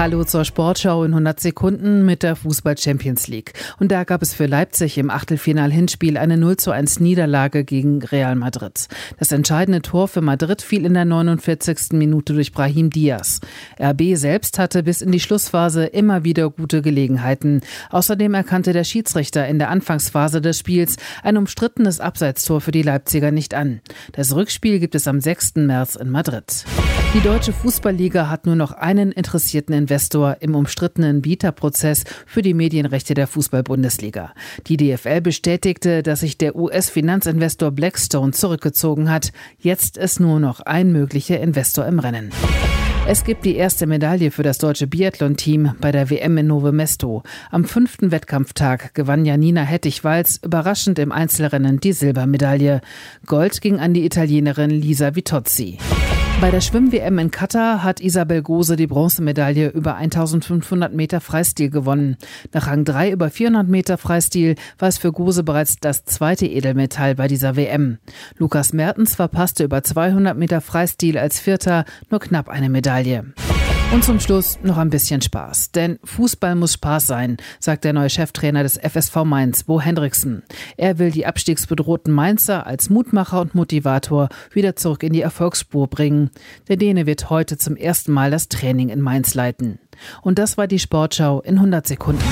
Hallo zur Sportschau in 100 Sekunden mit der Fußball Champions League. Und da gab es für Leipzig im Achtelfinal-Hinspiel eine 0 zu 1 Niederlage gegen Real Madrid. Das entscheidende Tor für Madrid fiel in der 49. Minute durch Brahim Diaz. RB selbst hatte bis in die Schlussphase immer wieder gute Gelegenheiten. Außerdem erkannte der Schiedsrichter in der Anfangsphase des Spiels ein umstrittenes Abseitstor für die Leipziger nicht an. Das Rückspiel gibt es am 6. März in Madrid. Die deutsche Fußballliga hat nur noch einen interessierten Investor im umstrittenen Bieterprozess für die Medienrechte der Fußball-Bundesliga. Die DFL bestätigte, dass sich der US-Finanzinvestor Blackstone zurückgezogen hat. Jetzt ist nur noch ein möglicher Investor im Rennen. Es gibt die erste Medaille für das deutsche Biathlon-Team bei der WM in Nove Mesto. Am fünften Wettkampftag gewann Janina Hettich-Walz überraschend im Einzelrennen die Silbermedaille. Gold ging an die Italienerin Lisa Vitozzi. Bei der Schwimm-WM in Katar hat Isabel Gose die Bronzemedaille über 1500 Meter Freistil gewonnen. Nach Rang 3 über 400 Meter Freistil war es für Gose bereits das zweite Edelmetall bei dieser WM. Lukas Mertens verpasste über 200 Meter Freistil als Vierter nur knapp eine Medaille. Und zum Schluss noch ein bisschen Spaß. Denn Fußball muss Spaß sein, sagt der neue Cheftrainer des FSV Mainz, Bo Hendricksen. Er will die abstiegsbedrohten Mainzer als Mutmacher und Motivator wieder zurück in die Erfolgsspur bringen. Der Däne wird heute zum ersten Mal das Training in Mainz leiten. Und das war die Sportschau in 100 Sekunden.